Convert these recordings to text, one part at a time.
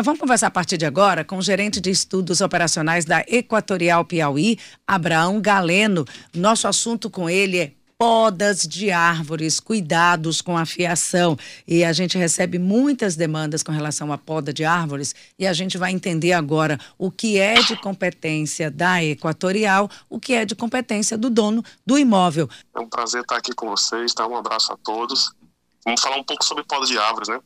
Então vamos conversar a partir de agora com o gerente de estudos operacionais da Equatorial Piauí, Abraão Galeno. Nosso assunto com ele é podas de árvores, cuidados com a fiação. E a gente recebe muitas demandas com relação à poda de árvores e a gente vai entender agora o que é de competência da Equatorial, o que é de competência do dono do imóvel. É um prazer estar aqui com vocês, tá? Um abraço a todos. Vamos falar um pouco sobre poda de árvores, né?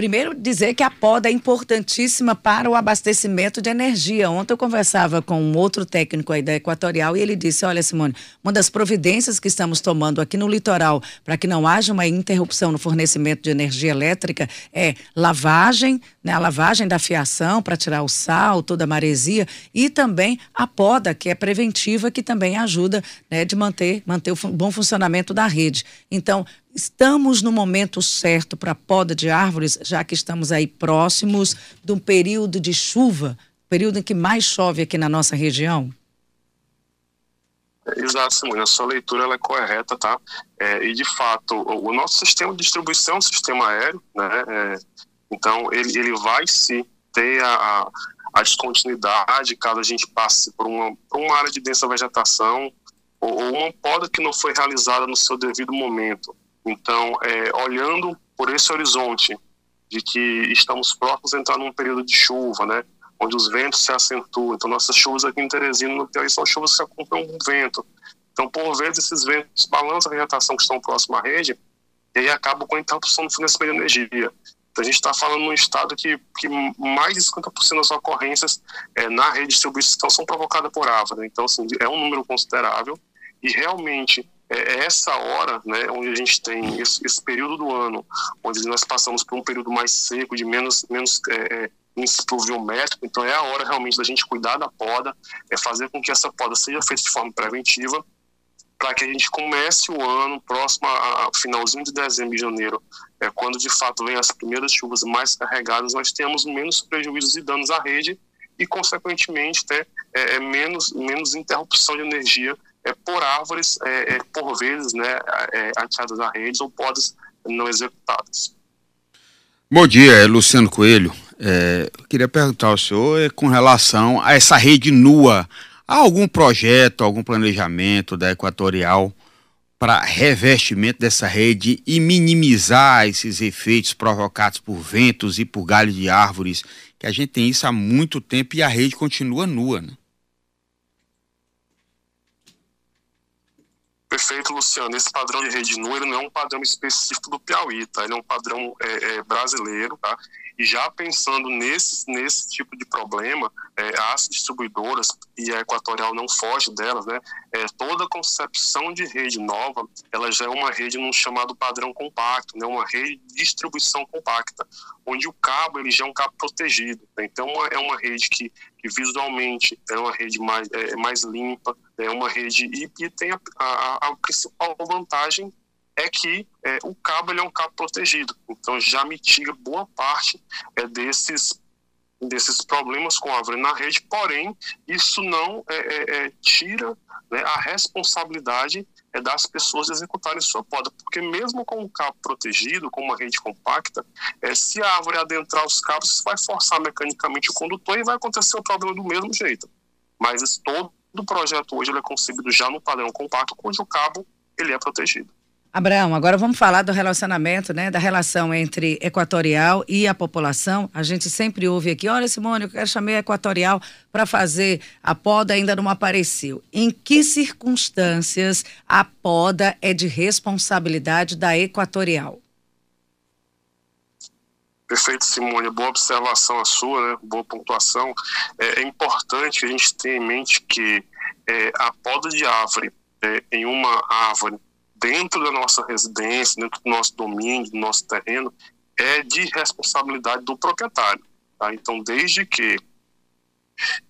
Primeiro, dizer que a poda é importantíssima para o abastecimento de energia. Ontem eu conversava com um outro técnico aí da Equatorial e ele disse: Olha, Simone, uma das providências que estamos tomando aqui no litoral para que não haja uma interrupção no fornecimento de energia elétrica é lavagem, né, a lavagem da fiação para tirar o sal, toda a maresia e também a poda, que é preventiva, que também ajuda né, de manter, manter o bom funcionamento da rede. Então, Estamos no momento certo para poda de árvores, já que estamos aí próximos de um período de chuva, período em que mais chove aqui na nossa região? Exato, Simone, a sua leitura ela é correta, tá? É, e de fato, o, o, nosso sistema de distribuição é um sistema aéreo, né? É, então ele, ele vai se ter a, a descontinuidade caso a gente passe por uma, por uma área de densa vegetação ou, ou uma poda que não foi realizada no seu devido momento. Então, é, olhando por esse horizonte de que estamos próximos a entrar num período de chuva, né, onde os ventos se acentuam. Então, nossas chuvas aqui em Teresina, no Piauí, são chuvas que acompanham o vento. Então, por vezes, esses ventos balançam a vegetação que estão próxima à rede e aí acabam com a interrupção do fornecimento de energia. Então, a gente está falando num estado que, que mais de 50% das ocorrências é, na rede de distribuição são provocadas por árvore. Então, assim, é um número considerável e realmente é, é essa hora, né, onde a gente tem esse, esse, período do ano, onde nós passamos por um período mais seco, de menos, menos é, é índice pluviométrico, então é a hora realmente da gente cuidar da poda, é fazer com que essa poda seja feita de forma preventiva, para que a gente comece o ano próximo a finalzinho de dezembro e janeiro, é, quando de fato vem as primeiras chuvas mais carregadas, nós temos menos prejuízos e danos à rede e, consequentemente, ter é, é menos, menos interrupção de energia é, por árvores, é, é, por vezes, né, é, atiradas a redes ou podas não executadas. Bom dia, é Luciano Coelho. É, queria perguntar ao senhor é, com relação a essa rede nua. Há algum projeto, algum planejamento da Equatorial para revestimento dessa rede e minimizar esses efeitos provocados por ventos e por galhos de árvores? Que a gente tem isso há muito tempo e a rede continua nua, né? Perfeito, Luciano. Esse padrão de rede nua não é um padrão específico do Piauí, tá? Ele é um padrão é, é, brasileiro, tá? E já pensando nesse, nesse tipo de problema, é, as distribuidoras, e a Equatorial não foge delas, né? É, toda concepção de rede nova, ela já é uma rede num chamado padrão compacto, né? Uma rede de distribuição compacta, onde o cabo ele já é um cabo protegido. Né? Então, é uma rede que, que visualmente é uma rede mais, é, mais limpa, é uma rede e, e tem a, a, a principal vantagem é que é, o cabo ele é um cabo protegido, então já mitiga boa parte é, desses desses problemas com a árvore na rede, porém isso não é, é, é tira né, a responsabilidade é das pessoas executarem sua poda, porque mesmo com o cabo protegido, com uma rede compacta, é, se a árvore adentrar os cabos, isso vai forçar mecanicamente o condutor e vai acontecer o problema do mesmo jeito. Mas todo o projeto hoje é concebido já no padrão compacto, onde o cabo ele é protegido. Abraão, agora vamos falar do relacionamento, né? Da relação entre Equatorial e a população. A gente sempre ouve aqui, olha, Simone, eu chamar a Equatorial para fazer a poda, ainda não apareceu. Em que circunstâncias a poda é de responsabilidade da Equatorial? Perfeito, Simone. Boa observação a sua, né? boa pontuação. É, é importante a gente ter em mente que é, a poda de árvore é, em uma árvore dentro da nossa residência, dentro do nosso domínio, do nosso terreno, é de responsabilidade do proprietário. Tá? Então, desde que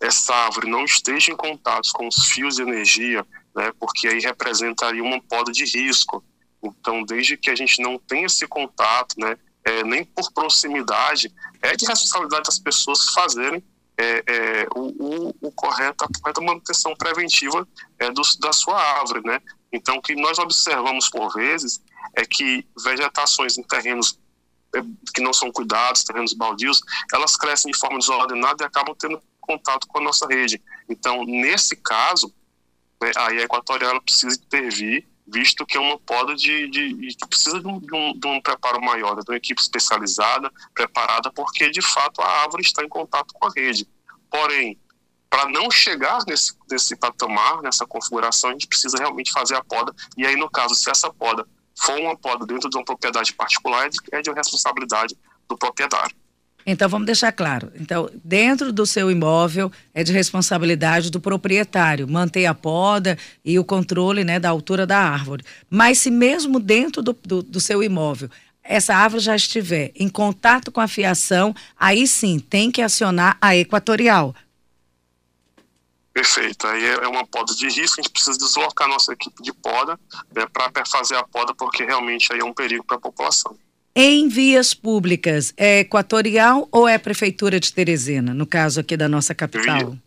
essa árvore não esteja em contato com os fios de energia, né, porque aí representaria uma poda de risco. Então, desde que a gente não tenha esse contato, né, é, nem por proximidade, é de responsabilidade das pessoas fazerem é, é, o, o, o, correto, a correta manutenção preventiva é, do, da sua árvore, né? Então, o que nós observamos por vezes é que vegetações em terrenos é, que não são cuidados, terrenos baldios, elas crescem de forma desordenada e acabam tendo contato com a nossa rede. Então, nesse caso, né, a Equatorial precisa intervir, visto que é uma poda de, de, que precisa de um, de, um, de preparo maior, de uma equipe especializada, preparada, porque de fato a árvore está em contato com a rede. Porém, para não chegar nesse, nesse patamar, nessa configuração, a gente precisa realmente fazer a poda. E aí, no caso, se essa poda for uma poda dentro de uma propriedade particular, é de, é de responsabilidade do proprietário. Então vamos deixar claro. Então, dentro do seu imóvel é de responsabilidade do proprietário manter a poda e o controle né, da altura da árvore. Mas se mesmo dentro do, do, do seu imóvel essa árvore já estiver em contato com a fiação, aí sim tem que acionar a equatorial. Perfeito. Aí é, é uma poda de risco, a gente precisa deslocar nossa equipe de poda né, para fazer a poda, porque realmente aí é um perigo para a população. Em vias públicas, é equatorial ou é a Prefeitura de Teresina, no caso aqui da nossa capital? Via,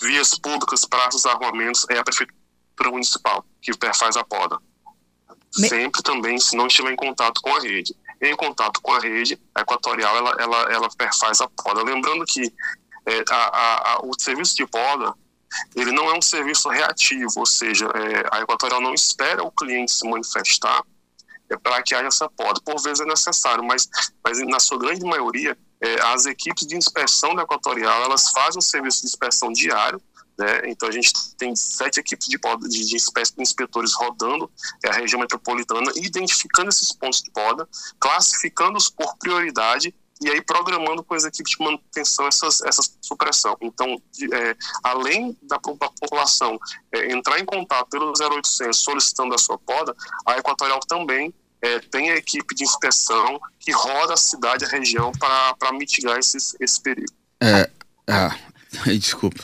vias públicas, praças, arruamentos, é a Prefeitura Municipal que faz a poda. Me... Sempre também, se não estiver em contato com a rede. Em contato com a rede, a equatorial ela, ela, ela faz a poda. Lembrando que é, a, a, o serviço de poda ele não é um serviço reativo, ou seja, é, a equatorial não espera o cliente se manifestar é para que haja essa poda. Por vezes é necessário, mas, mas na sua grande maioria, é, as equipes de inspeção da Equatorial, elas fazem um serviço de inspeção diário, né? Então a gente tem sete equipes de, poda, de, de inspetores rodando é, a região metropolitana, identificando esses pontos de poda, classificando-os por prioridade e aí programando com as equipes de manutenção essas, essa supressão. Então, de, é, além da, da população é, entrar em contato pelo 0800 solicitando a sua poda, a Equatorial também é, tem a equipe de inspeção que roda a cidade, a região, para mitigar esses, esse perigo. É, ah, desculpa.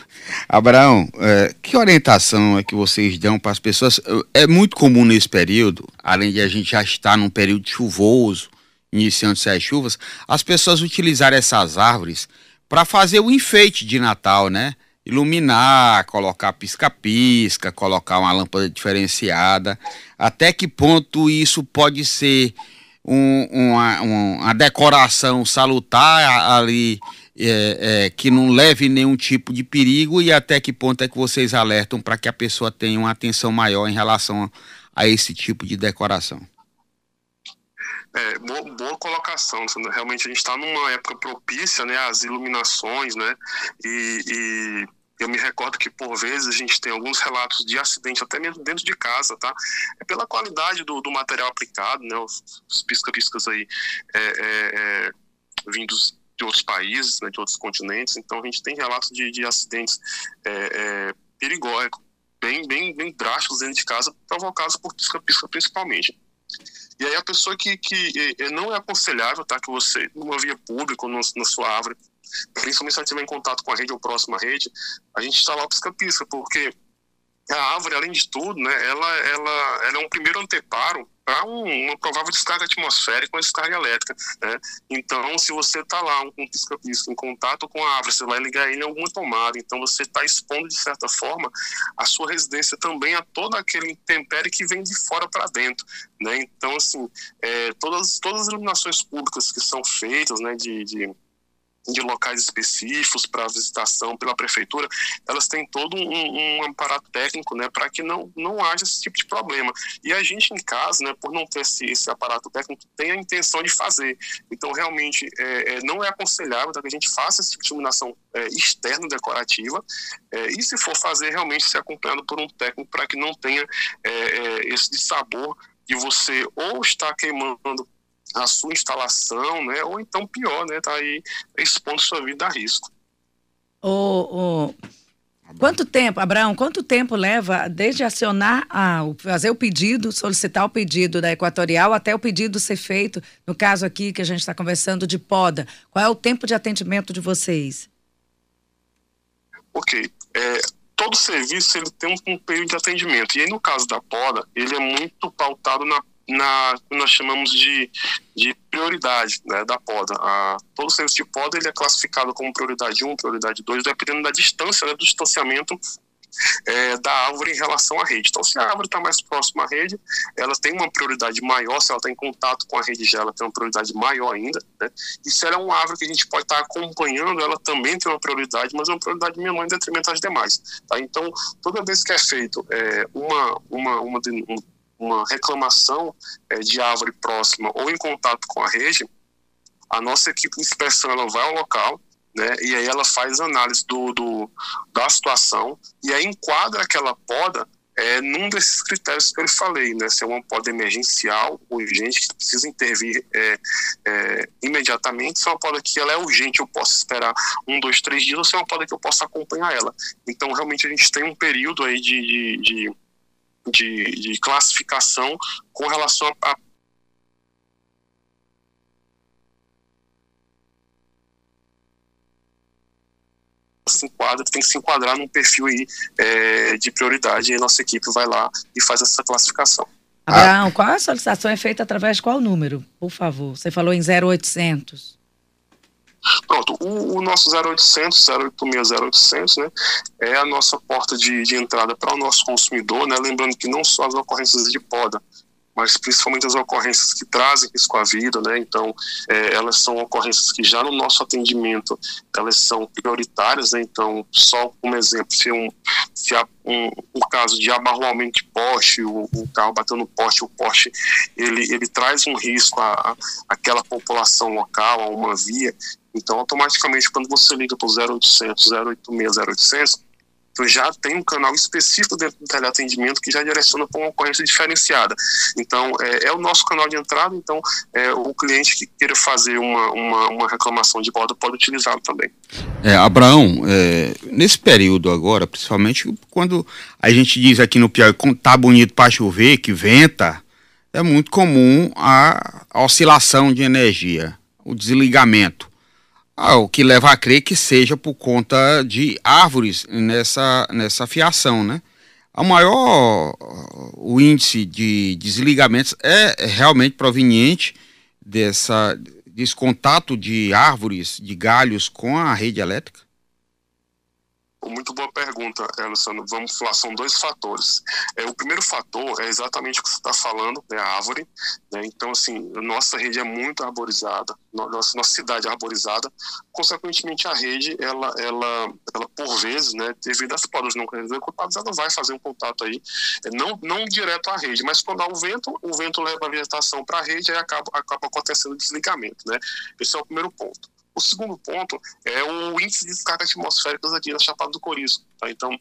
Abraão, é, que orientação é que vocês dão para as pessoas? É muito comum nesse período, além de a gente já estar num período chuvoso, iniciando-se as chuvas, as pessoas utilizarem essas árvores para fazer o enfeite de Natal, né? iluminar, colocar pisca-pisca, colocar uma lâmpada diferenciada. Até que ponto isso pode ser um, uma, uma, decoração salutar ali é, é, que não leve nenhum tipo de perigo e até que ponto é que vocês alertam para que a pessoa tenha uma atenção maior em relação a, a esse tipo de decoração? É, boa, boa, colocação. Realmente a gente está numa época propícia, né, às iluminações, né, e, e eu me recordo que, por vezes, a gente tem alguns relatos de acidente, até mesmo dentro de casa, tá? É pela qualidade do, do material aplicado, né? Os pisca-piscas aí é, é, é, vindos de outros países, né, de outros continentes. Então, a gente tem relatos de, de acidentes é, é, perigosos, bem, bem, bem drásticos dentro de casa, provocados por pisca-pisca principalmente. E aí a pessoa que, que não é aconselhável, tá, que você, numa via pública ou na sua árvore, principalmente se ela estiver em contato com a rede ou próxima rede, a gente está lá pisca-pisca, porque a árvore, além de tudo, né, ela, ela, ela é um primeiro anteparo para um, uma provável descarga atmosférica com descarga elétrica. Né? Então, se você está lá um, um pisca-pisca em contato com a árvore, você vai ligar ele em alguma tomada. Então, você está expondo, de certa forma, a sua residência também a todo aquele intempérie que vem de fora para dentro. Né? Então, assim, é, todas, todas as iluminações públicas que são feitas né, de, de de locais específicos para visitação pela prefeitura, elas têm todo um, um aparato técnico, né, para que não, não haja esse tipo de problema. E a gente em casa, né, por não ter esse, esse aparato técnico, tem a intenção de fazer. Então, realmente, é, é, não é aconselhável tá, que a gente faça esse tipo iluminação é, externa decorativa, é, e se for fazer, realmente ser acompanhado por um técnico para que não tenha é, é, esse sabor de você ou estar queimando a sua instalação, né? Ou então pior, né? Tá aí expondo sua vida a risco. O, o... Quanto tempo, Abraão, quanto tempo leva desde acionar, a, fazer o pedido, solicitar o pedido da Equatorial até o pedido ser feito, no caso aqui que a gente está conversando de poda? Qual é o tempo de atendimento de vocês? Ok. É, todo serviço ele tem um, um período de atendimento. E aí, no caso da poda, ele é muito pautado na na nós chamamos de, de prioridade né, da poda. A, todo serviço de poda ele é classificado como prioridade 1, prioridade 2, dependendo da distância, né, do distanciamento é, da árvore em relação à rede. Então, se a árvore está mais próxima à rede, ela tem uma prioridade maior, se ela está em contato com a rede já, ela tem uma prioridade maior ainda. Né? E se ela é uma árvore que a gente pode estar tá acompanhando, ela também tem uma prioridade, mas é uma prioridade menor em detrimento às demais. Tá? Então, toda vez que é feito é, uma, uma, uma, uma reclamação é, de árvore próxima ou em contato com a rede, a nossa equipe de inspeção ela vai ao local, né? E aí ela faz análise do, do, da situação e aí enquadra aquela poda é, num desses critérios que eu falei, né? Se é uma poda emergencial, urgente, que precisa intervir é, é, imediatamente, se é uma poda que ela é urgente, eu posso esperar um, dois, três dias, ou se é uma poda que eu posso acompanhar ela. Então, realmente, a gente tem um período aí de, de, de, de, de classificação com relação a se enquadra, tem que se enquadrar num perfil aí é, de prioridade e a nossa equipe vai lá e faz essa classificação. Abraão, qual a solicitação é feita através de qual número, por favor? Você falou em 0800. Pronto, o, o nosso 0800, 086 0800, né, é a nossa porta de, de entrada para o nosso consumidor, né, lembrando que não só as ocorrências de poda, mas principalmente as ocorrências que trazem risco à vida, né? Então, é, elas são ocorrências que já no nosso atendimento elas são prioritárias, né? Então, só como exemplo, se, um, se há um, um caso de abarroamento de poste, o, o, carro batendo no poste, o poste ele, ele traz um risco à, àquela população local, a uma via. Então, automaticamente, quando você liga para o 0800, 086, 0800, já tem um canal específico dentro do teleatendimento que já direciona para uma ocorrência diferenciada. Então, é, é, o nosso canal de entrada, então é, o cliente que queira fazer uma, uma, uma reclamação de bordo pode utilizá-lo também. É, Abraão, é, nesse período agora, principalmente quando a gente diz aqui no Piauí, tá bonito para chover, que venta, é muito comum a, a oscilação de energia, o desligamento. Ah, o que leva a crer que seja por conta de árvores nessa, nessa fiação, né? O maior o índice de desligamentos é realmente proveniente dessa, desse contato de árvores, de galhos com a rede elétrica? Muito boa pergunta, Luciano. Vamos falar, são dois fatores. É, o primeiro fator é exatamente o que você está falando, é a árvore. Né? Então, assim, nossa rede é muito arborizada, nossa, nossa cidade é arborizada. Consequentemente, a rede, ela, ela, ela por vezes, né, devido às podas não executadas, ela vai fazer um contato aí, é, não, não direto à rede, mas quando há o vento, o vento leva a vegetação para a rede e acaba, acaba acontecendo o desligamento. Né? Esse é o primeiro ponto. O segundo ponto é o índice de descargas atmosféricas aqui na Chapada do Corisco. Tá? Então,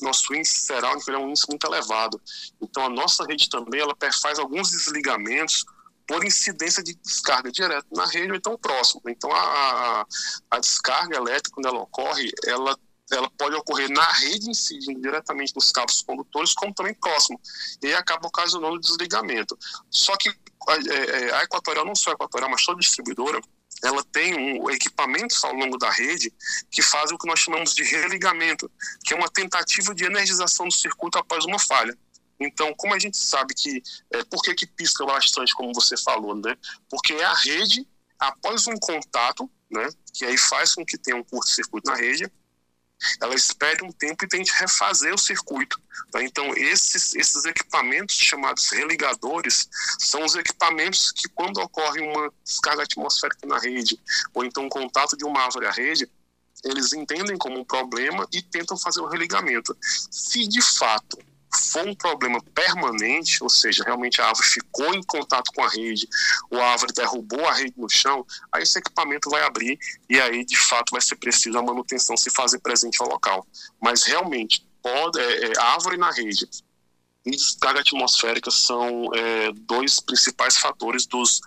nosso índice serálnico é um índice muito elevado. Então, a nossa rede também ela faz alguns desligamentos por incidência de descarga direta na rede ou então próximo. Então, a, a descarga elétrica, quando ela ocorre, ela ela pode ocorrer na rede incidindo diretamente nos cabos condutores, como também próximo, e acaba ocasionando desligamento. Só que a, é, a Equatorial, não só a Equatorial, mas toda distribuidora, ela tem um, equipamentos ao longo da rede que fazem o que nós chamamos de religamento, que é uma tentativa de energização do circuito após uma falha. Então, como a gente sabe que, é, por que, que pisca bastante, como você falou, né? Porque é a rede, após um contato, né? Que aí faz com que tenha um curto-circuito na rede, ela espere um tempo e tente refazer o circuito. Tá? Então, esses, esses equipamentos chamados religadores são os equipamentos que, quando ocorre uma descarga atmosférica na rede, ou então um contato de uma árvore à rede, eles entendem como um problema e tentam fazer o religamento. Se de fato for um problema permanente, ou seja, realmente a árvore ficou em contato com a rede, a árvore derrubou a rede no chão, aí esse equipamento vai abrir e aí de fato vai ser preciso a manutenção se fazer presente ao local. Mas realmente, pode, é, é, árvore na rede e descarga atmosférica são é, dois principais fatores dos,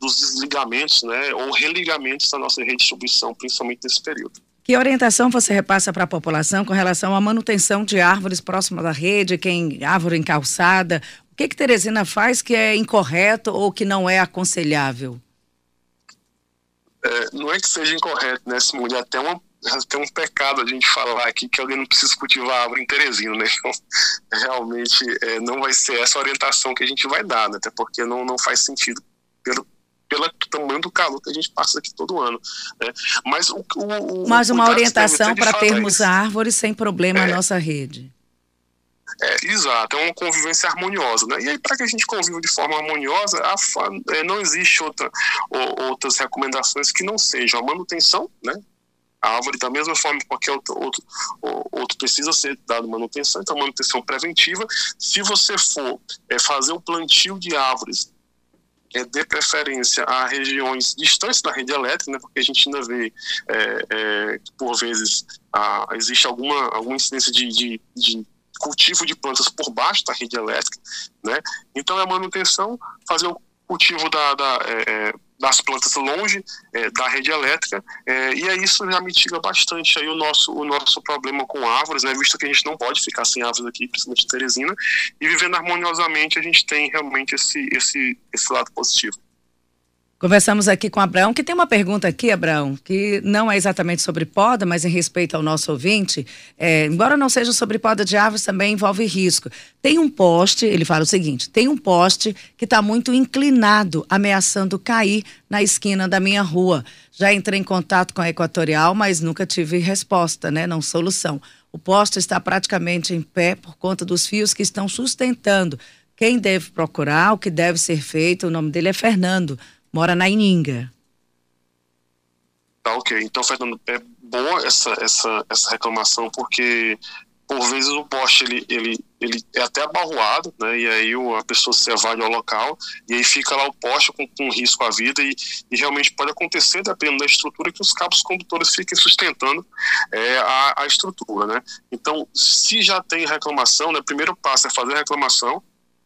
dos desligamentos né, ou religamentos da nossa rede de distribuição, principalmente nesse período. Que orientação você repassa para a população com relação à manutenção de árvores próximas da rede, quem árvore em calçada? O que que Teresina faz que é incorreto ou que não é aconselhável? É, não é que seja incorreto, né, Simone? É até uma até um pecado a gente falar aqui que alguém não precisa cultivar árvore em Teresina, né? Então, realmente é, não vai ser essa orientação que a gente vai dar, né? Até porque não, não faz sentido pelo, pelo tamanho do calor que a gente passa aqui todo ano. Né? Mas o, o, Mas uma orientação para termos é árvores sem problema é, na nossa rede. É, exato, é uma convivência harmoniosa. Né? E aí, para que a gente conviva de forma harmoniosa, a, é, não existe outra, ou, outras recomendações que não sejam a manutenção, né? A árvore, da mesma forma que qualquer outro, outro, outro precisa ser dado manutenção, então manutenção preventiva. Se você for é, fazer o plantio de árvores é, dê preferência a regiões distantes da rede elétrica, né, porque a gente ainda vê é, é, que, por vezes, a, existe alguma, alguma incidência de, de, de, cultivo de plantas por baixo da rede elétrica. Né? Então, é a manutenção, fazer o cultivo da, da é, é das plantas longe é, da rede elétrica, é, e aí isso já mitiga bastante aí o nosso, o nosso problema com árvores, né, visto que a gente não pode ficar sem árvores aqui, principalmente em Teresina, e vivendo harmoniosamente a gente tem realmente esse, esse, esse lado positivo. Conversamos aqui com Abraão, que tem uma pergunta aqui, Abraão, que não é exatamente sobre poda, mas em respeito ao nosso ouvinte. É, embora não seja sobre poda de árvores, também envolve risco. Tem um poste, ele fala o seguinte: tem um poste que está muito inclinado, ameaçando cair na esquina da minha rua. Já entrei em contato com a Equatorial, mas nunca tive resposta, né? Não solução. O poste está praticamente em pé por conta dos fios que estão sustentando. Quem deve procurar, o que deve ser feito, o nome dele é Fernando mora na Ininga. Tá ok. Então, Fernando, é boa essa, essa, essa reclamação, porque por vezes o poste ele, ele, ele é até abarroado, né? E aí a pessoa se evade ao local e aí fica lá o poste com, com risco à vida e, e realmente pode acontecer, dependendo da estrutura, que os cabos condutores fiquem sustentando é, a, a estrutura, né? Então, se já tem reclamação, né? Primeiro passo é fazer a reclamação,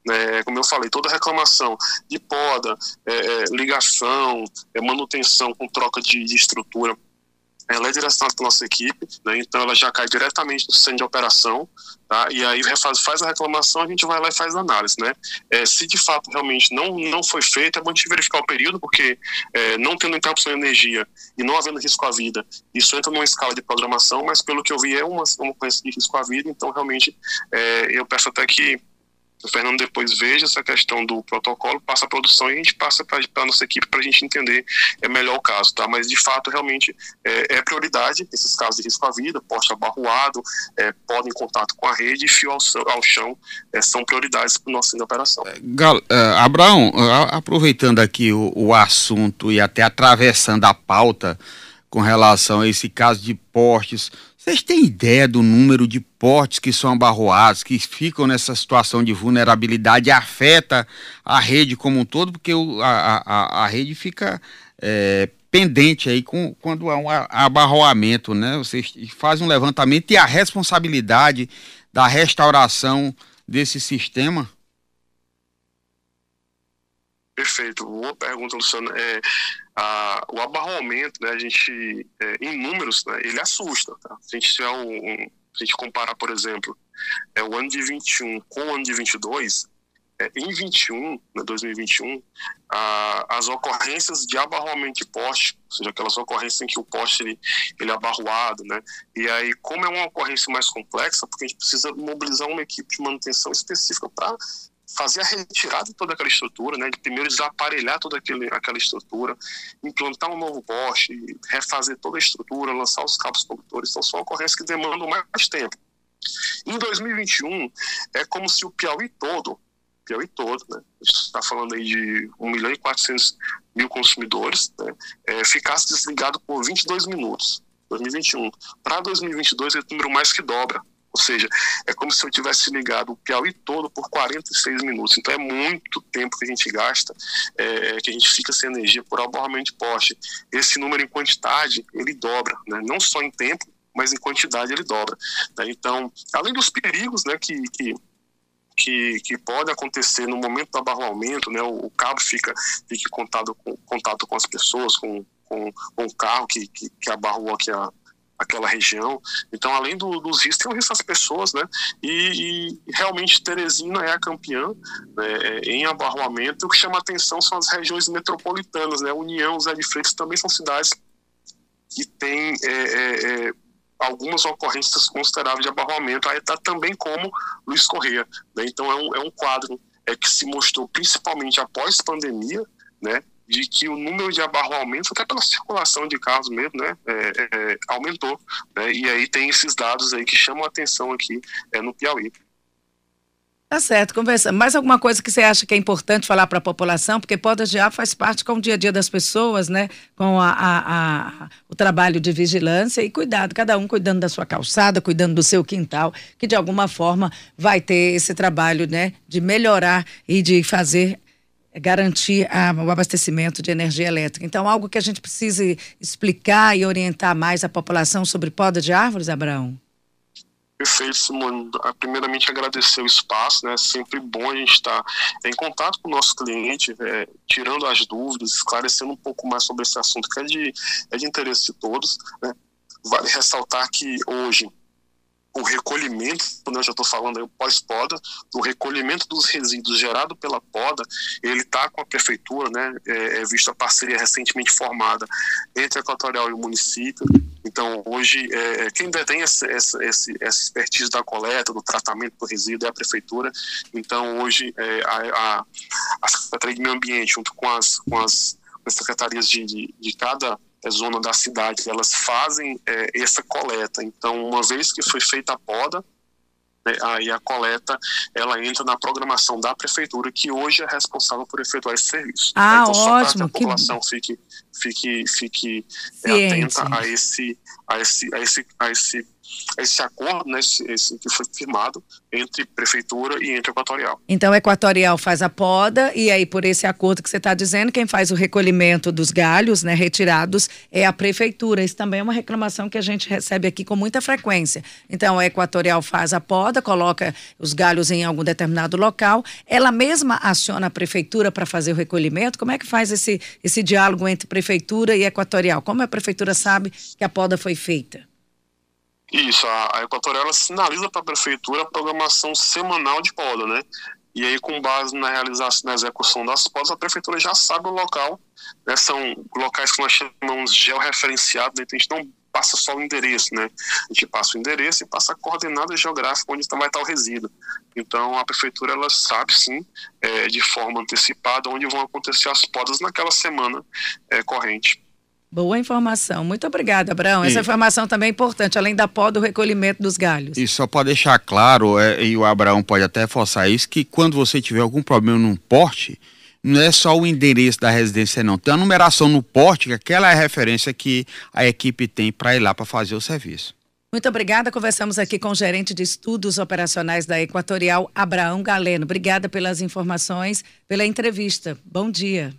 né, como eu falei, toda reclamação de poda, é, é, ligação, é, manutenção com troca de, de estrutura, ela é direcionada para nossa equipe, né, então ela já cai diretamente no centro de operação, tá, e aí faz, faz a reclamação, a gente vai lá e faz a análise, né. É, se de fato realmente não, não foi feito, é bom a gente verificar o período, porque é, não tendo interrupção de energia e não havendo risco à vida, isso entra numa escala de programação, mas pelo que eu vi é uma, uma coisa de risco à vida, então realmente é, eu peço até que o Fernando depois veja essa questão do protocolo, passa a produção e a gente passa para a nossa equipe para a gente entender é melhor o caso, tá? Mas de fato, realmente é, é prioridade esses casos de risco à vida, poste abarroado, é, em contato com a rede fio ao, ao chão é, são prioridades para o nosso de operação. É, Gal, uh, Abraão, aproveitando aqui o, o assunto e até atravessando a pauta com relação a esse caso de postes, vocês têm ideia do número de portes que são abarroados, que ficam nessa situação de vulnerabilidade, afeta a rede como um todo, porque o, a, a, a rede fica é, pendente aí com, quando há um abarroamento, né? Vocês fazem um levantamento e a responsabilidade da restauração desse sistema? Perfeito. Boa pergunta, Luciano. É, a, o abarroamento, né, a gente, é, em números, né, ele assusta. Tá? Se a gente tiver um, um, se a gente comparar, por exemplo, é, o ano de 21 com o ano de 22, é, em 21, né, 2021, a, as ocorrências de abarroamento de poste, ou seja, aquelas ocorrências em que o poste ele, ele é abarroado, né? E aí, como é uma ocorrência mais complexa, porque a gente precisa mobilizar uma equipe de manutenção específica para fazer a retirada de toda aquela estrutura, né, de primeiro desaparelhar toda aquele, aquela estrutura, implantar um novo poste, refazer toda a estrutura, lançar os cabos condutores, então são ocorrências que demandam mais tempo. Em 2021, é como se o Piauí todo, Piauí todo, né, a gente está falando aí de 1 milhão e 400 mil consumidores, né, é, ficasse desligado por 22 minutos. 2021. Para 2022, é o número mais que dobra. Ou seja, é como se eu tivesse ligado o Piauí todo por 46 minutos. Então é muito tempo que a gente gasta, é, que a gente fica sem energia por aborramento de poste. Esse número em quantidade, ele dobra, né? não só em tempo, mas em quantidade ele dobra. Né? Então, além dos perigos né, que, que que, que pode acontecer no momento do abarroamento, né, o, o cabo fica, fica em contato com, contato com as pessoas, com, com, com o carro que, que, que abarrou aqui a, aquela região. Então, além do, dos riscos, tem o risco das pessoas, né? E, e realmente Teresina é a campeã né, em abarroamento. O que chama atenção são as regiões metropolitanas, né? União, Zé de Freitas também são cidades que têm é, é, é, algumas ocorrências consideráveis de abarroamento. Aí está também como Luiz Correia. Né? Então, é um, é um quadro é, que se mostrou principalmente após pandemia, né? De que o número de abarroamentos, até pela circulação de carros mesmo, né, é, é, aumentou. Né, e aí tem esses dados aí que chamam a atenção aqui é, no Piauí. Tá certo, conversa. Mais alguma coisa que você acha que é importante falar para a população? Porque poda de ar faz parte com o dia a dia das pessoas, né? Com a, a, a, o trabalho de vigilância e cuidado, cada um cuidando da sua calçada, cuidando do seu quintal, que de alguma forma vai ter esse trabalho, né? De melhorar e de fazer garantir a, o abastecimento de energia elétrica. Então, algo que a gente precise explicar e orientar mais a população sobre poda de árvores, Abraão? Perfeito, Simone. Primeiramente, agradecer o espaço, né? Sempre bom a gente estar em contato com o nosso cliente, é, tirando as dúvidas, esclarecendo um pouco mais sobre esse assunto que é de, é de interesse de todos. Né? Vale ressaltar que hoje o recolhimento, eu já estou falando aí, pós-poda, o recolhimento dos resíduos gerado pela poda, ele está com a prefeitura, né, é, é visto a parceria recentemente formada entre a Equatorial e o município, então hoje é, é quem detém essa, essa, essa, expertise da coleta, do tratamento do resíduo é a prefeitura, então hoje é, a, a, a Secretaria de Meio Ambiente, junto com as, com as, com as secretarias de, de, de cada zona da cidade, elas fazem é, essa coleta. Então, uma vez que foi feita a poda, né, aí a coleta ela entra na programação da prefeitura, que hoje é responsável por efetuar esse serviço. Ah, então, ótimo. que a população que... fique, fique, fique é, atenta a esse, a esse, a esse, a esse esse acordo, né, esse, esse, que foi firmado entre prefeitura e entre equatorial. Então, a equatorial faz a poda e aí por esse acordo que você está dizendo, quem faz o recolhimento dos galhos, né, retirados, é a prefeitura. Isso também é uma reclamação que a gente recebe aqui com muita frequência. Então, a equatorial faz a poda, coloca os galhos em algum determinado local, ela mesma aciona a prefeitura para fazer o recolhimento. Como é que faz esse esse diálogo entre prefeitura e equatorial? Como a prefeitura sabe que a poda foi feita? Isso, a, a Equatorial sinaliza para a prefeitura a programação semanal de poda, né? E aí, com base na realização, na execução das podas, a prefeitura já sabe o local, né? São locais que nós chamamos georreferenciados, né? então a gente não passa só o endereço, né? A gente passa o endereço e passa a coordenada geográfica onde vai estar o resíduo. Então, a prefeitura, ela sabe, sim, é, de forma antecipada, onde vão acontecer as podas naquela semana é, corrente. Boa informação. Muito obrigada, Abraão. Essa informação também é importante, além da poda, o recolhimento dos galhos. E só para deixar claro, é, e o Abraão pode até forçar isso, que quando você tiver algum problema num porte, não é só o endereço da residência, não. Tem a numeração no porte, que aquela é a referência que a equipe tem para ir lá para fazer o serviço. Muito obrigada. Conversamos aqui com o gerente de estudos operacionais da Equatorial, Abraão Galeno. Obrigada pelas informações, pela entrevista. Bom dia.